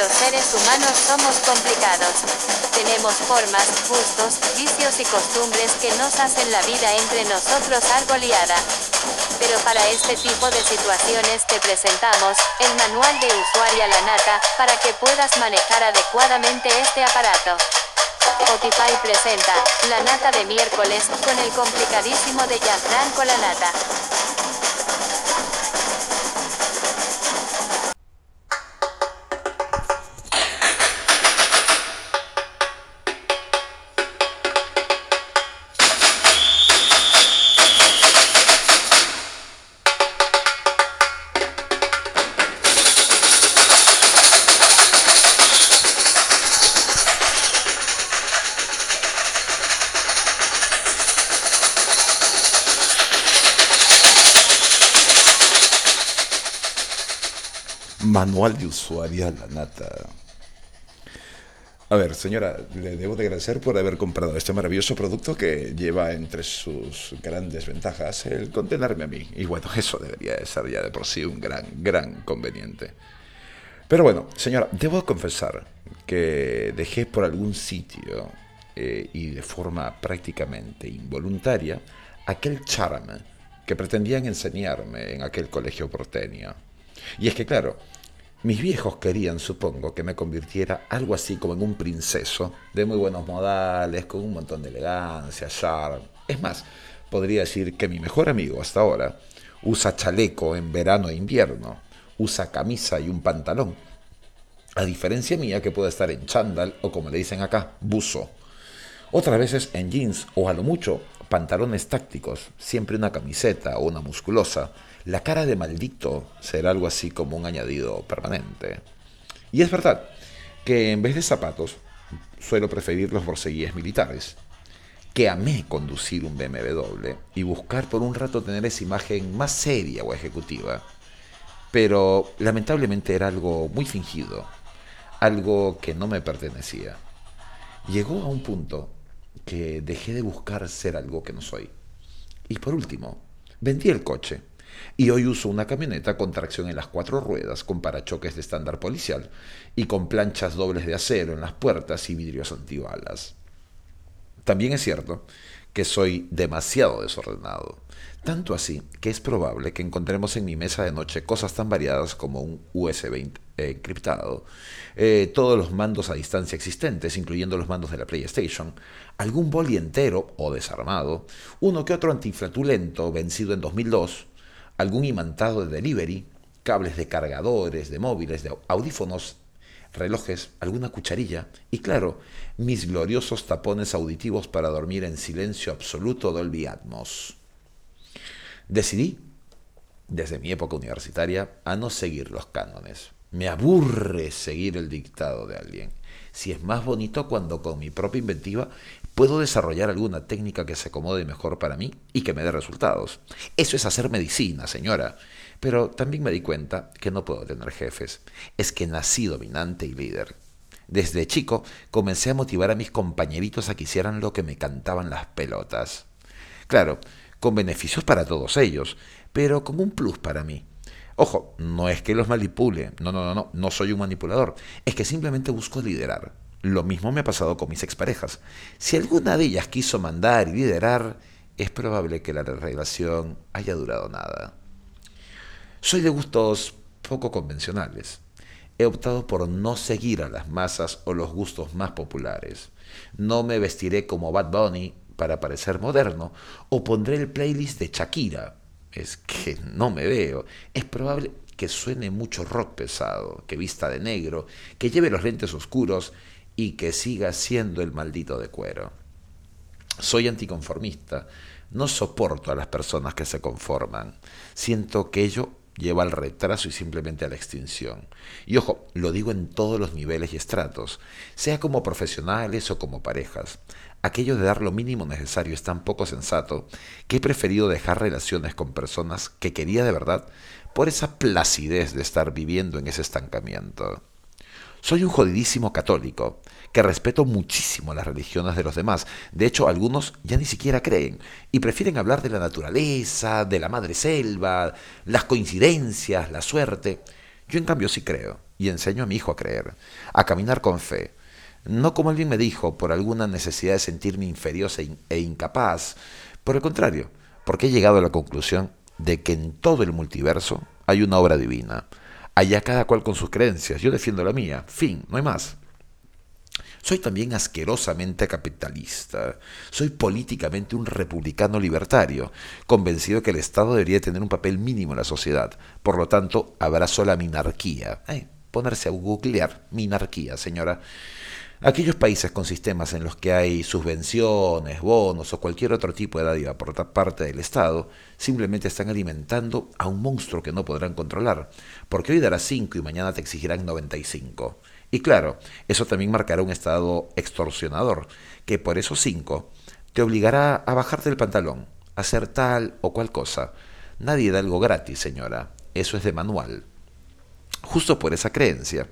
los seres humanos somos complicados. Tenemos formas, gustos, vicios y costumbres que nos hacen la vida entre nosotros algo liada. Pero para este tipo de situaciones te presentamos el manual de usuaria La Nata para que puedas manejar adecuadamente este aparato. Spotify presenta La Nata de miércoles con el complicadísimo de Gianfranco La Nata. Manual de usuario la nata. A ver, señora, le debo de agradecer por haber comprado este maravilloso producto que lleva entre sus grandes ventajas el contenerme a mí. Y bueno, eso debería de ser ya de por sí un gran, gran conveniente. Pero bueno, señora, debo confesar que dejé por algún sitio eh, y de forma prácticamente involuntaria aquel charme que pretendían enseñarme en aquel colegio porteño. Y es que, claro, mis viejos querían, supongo, que me convirtiera algo así como en un princeso, de muy buenos modales, con un montón de elegancia, charme. Es más, podría decir que mi mejor amigo hasta ahora usa chaleco en verano e invierno, usa camisa y un pantalón. A diferencia mía que puede estar en chándal o como le dicen acá, buzo. Otras veces en jeans o a lo mucho pantalones tácticos, siempre una camiseta o una musculosa la cara de maldito será algo así como un añadido permanente. Y es verdad que en vez de zapatos suelo preferir los borceguíes militares, que amé conducir un BMW y buscar por un rato tener esa imagen más seria o ejecutiva, pero lamentablemente era algo muy fingido, algo que no me pertenecía. Llegó a un punto que dejé de buscar ser algo que no soy. Y por último, vendí el coche y hoy uso una camioneta con tracción en las cuatro ruedas, con parachoques de estándar policial y con planchas dobles de acero en las puertas y vidrios antibalas. También es cierto que soy demasiado desordenado, tanto así que es probable que encontremos en mi mesa de noche cosas tan variadas como un USB encriptado, eh, todos los mandos a distancia existentes, incluyendo los mandos de la PlayStation, algún boli entero o desarmado, uno que otro antiflatulento vencido en 2002, algún imantado de delivery, cables de cargadores, de móviles, de audífonos, relojes, alguna cucharilla y claro, mis gloriosos tapones auditivos para dormir en silencio absoluto Dolby Atmos. Decidí, desde mi época universitaria, a no seguir los cánones. Me aburre seguir el dictado de alguien. Si es más bonito cuando con mi propia inventiva puedo desarrollar alguna técnica que se acomode mejor para mí y que me dé resultados. Eso es hacer medicina, señora. Pero también me di cuenta que no puedo tener jefes. Es que nací dominante y líder. Desde chico comencé a motivar a mis compañeritos a que hicieran lo que me cantaban las pelotas. Claro, con beneficios para todos ellos, pero con un plus para mí. Ojo, no es que los manipule, no, no, no, no, no soy un manipulador, es que simplemente busco liderar. Lo mismo me ha pasado con mis exparejas. Si alguna de ellas quiso mandar y liderar, es probable que la relación haya durado nada. Soy de gustos poco convencionales. He optado por no seguir a las masas o los gustos más populares. No me vestiré como Bad Bunny para parecer moderno o pondré el playlist de Shakira. Es que no me veo. Es probable que suene mucho rock pesado, que vista de negro, que lleve los lentes oscuros y que siga siendo el maldito de cuero. Soy anticonformista, no soporto a las personas que se conforman. Siento que ello lleva al retraso y simplemente a la extinción. Y ojo, lo digo en todos los niveles y estratos, sea como profesionales o como parejas. Aquello de dar lo mínimo necesario es tan poco sensato que he preferido dejar relaciones con personas que quería de verdad por esa placidez de estar viviendo en ese estancamiento. Soy un jodidísimo católico, que respeto muchísimo las religiones de los demás. De hecho, algunos ya ni siquiera creen y prefieren hablar de la naturaleza, de la madre selva, las coincidencias, la suerte. Yo en cambio sí creo, y enseño a mi hijo a creer, a caminar con fe. No como alguien me dijo, por alguna necesidad de sentirme inferior e, e incapaz. Por el contrario, porque he llegado a la conclusión de que en todo el multiverso hay una obra divina. Allá cada cual con sus creencias, yo defiendo la mía, fin, no hay más. Soy también asquerosamente capitalista. Soy políticamente un republicano libertario, convencido que el Estado debería tener un papel mínimo en la sociedad. Por lo tanto, abrazo la minarquía. ponerse a googlear minarquía, señora. Aquellos países con sistemas en los que hay subvenciones, bonos o cualquier otro tipo de dádiva por parte del Estado, simplemente están alimentando a un monstruo que no podrán controlar, porque hoy darás 5 y mañana te exigirán 95. Y claro, eso también marcará un estado extorsionador, que por esos 5 te obligará a bajarte el pantalón, a hacer tal o cual cosa. Nadie da algo gratis, señora, eso es de manual. Justo por esa creencia,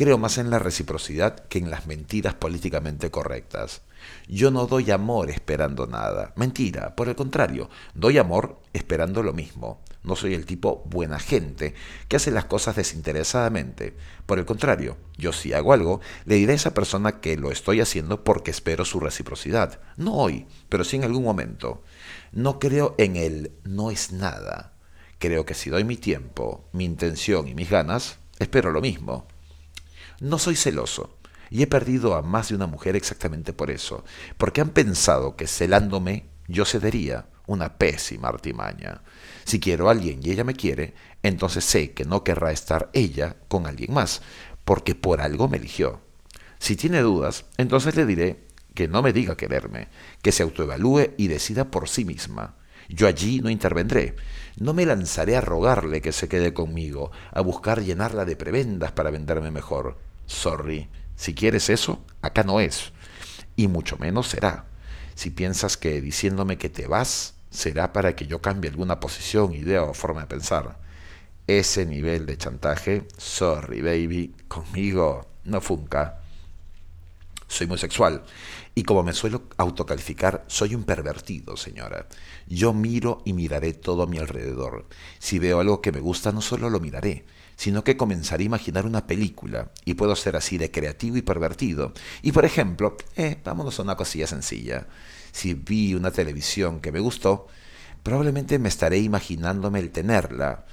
Creo más en la reciprocidad que en las mentiras políticamente correctas. Yo no doy amor esperando nada. Mentira, por el contrario, doy amor esperando lo mismo. No soy el tipo buena gente que hace las cosas desinteresadamente. Por el contrario, yo si hago algo, le diré a esa persona que lo estoy haciendo porque espero su reciprocidad. No hoy, pero sí en algún momento. No creo en el no es nada. Creo que si doy mi tiempo, mi intención y mis ganas, espero lo mismo. No soy celoso. Y he perdido a más de una mujer exactamente por eso, porque han pensado que celándome yo cedería una pésima artimaña. Si quiero a alguien y ella me quiere, entonces sé que no querrá estar ella con alguien más, porque por algo me eligió. Si tiene dudas, entonces le diré que no me diga quererme, que se autoevalúe y decida por sí misma. Yo allí no intervendré. No me lanzaré a rogarle que se quede conmigo, a buscar llenarla de prebendas para venderme mejor. Sorry, si quieres eso, acá no es. Y mucho menos será. Si piensas que diciéndome que te vas será para que yo cambie alguna posición, idea o forma de pensar. Ese nivel de chantaje, sorry baby, conmigo no funca. Soy muy sexual y como me suelo autocalificar, soy un pervertido, señora. Yo miro y miraré todo a mi alrededor. Si veo algo que me gusta, no solo lo miraré, sino que comenzaré a imaginar una película y puedo ser así de creativo y pervertido. Y por ejemplo, eh, vámonos a una cosilla sencilla. Si vi una televisión que me gustó, probablemente me estaré imaginándome el tenerla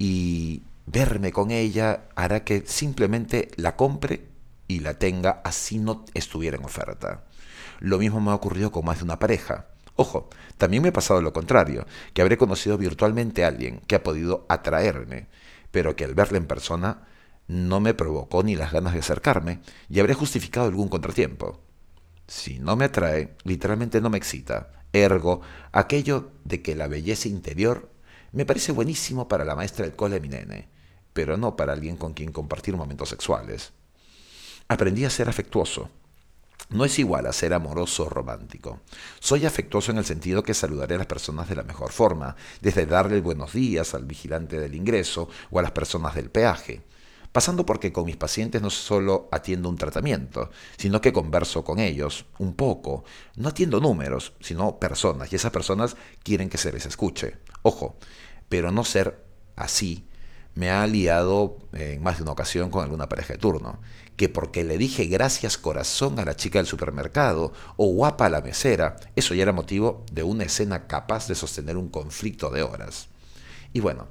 y verme con ella hará que simplemente la compre y la tenga así no estuviera en oferta. Lo mismo me ha ocurrido con más de una pareja. Ojo, también me ha pasado lo contrario, que habré conocido virtualmente a alguien que ha podido atraerme pero que al verla en persona no me provocó ni las ganas de acercarme y habré justificado algún contratiempo. Si no me atrae, literalmente no me excita. Ergo, aquello de que la belleza interior me parece buenísimo para la maestra del cole de mi nene, pero no para alguien con quien compartir momentos sexuales. Aprendí a ser afectuoso, no es igual a ser amoroso o romántico. Soy afectuoso en el sentido que saludaré a las personas de la mejor forma, desde darle buenos días al vigilante del ingreso o a las personas del peaje, pasando porque con mis pacientes no solo atiendo un tratamiento, sino que converso con ellos un poco. No atiendo números, sino personas, y esas personas quieren que se les escuche. Ojo, pero no ser así me ha aliado en más de una ocasión con alguna pareja de turno, que porque le dije gracias corazón a la chica del supermercado o guapa a la mesera, eso ya era motivo de una escena capaz de sostener un conflicto de horas. Y bueno,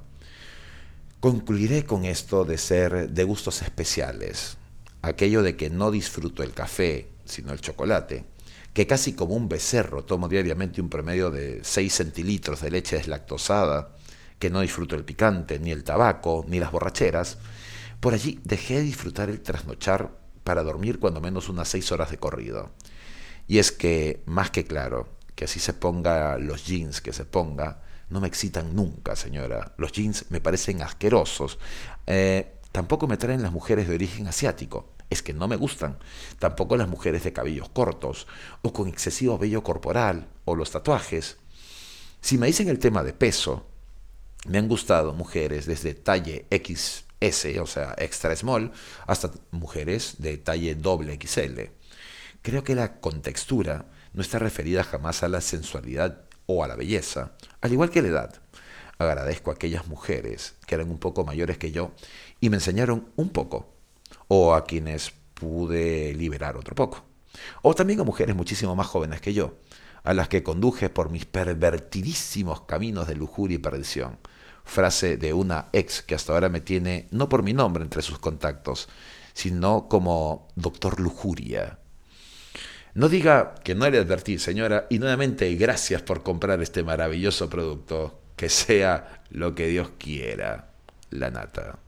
concluiré con esto de ser de gustos especiales, aquello de que no disfruto el café, sino el chocolate, que casi como un becerro tomo diariamente un promedio de 6 centilitros de leche deslactosada, que no disfruto el picante, ni el tabaco, ni las borracheras, por allí dejé de disfrutar el trasnochar para dormir cuando menos unas seis horas de corrido. Y es que, más que claro, que así se ponga los jeans que se ponga, no me excitan nunca, señora. Los jeans me parecen asquerosos. Eh, tampoco me traen las mujeres de origen asiático. Es que no me gustan. Tampoco las mujeres de cabellos cortos, o con excesivo vello corporal, o los tatuajes. Si me dicen el tema de peso, me han gustado mujeres desde talle XS, o sea, extra small, hasta mujeres de talle doble XL. Creo que la contextura no está referida jamás a la sensualidad o a la belleza, al igual que la edad. Agradezco a aquellas mujeres que eran un poco mayores que yo y me enseñaron un poco, o a quienes pude liberar otro poco, o también a mujeres muchísimo más jóvenes que yo, a las que conduje por mis pervertidísimos caminos de lujuria y perdición. Frase de una ex que hasta ahora me tiene no por mi nombre entre sus contactos, sino como doctor lujuria. No diga que no le advertí, señora, y nuevamente gracias por comprar este maravilloso producto. Que sea lo que Dios quiera. La nata.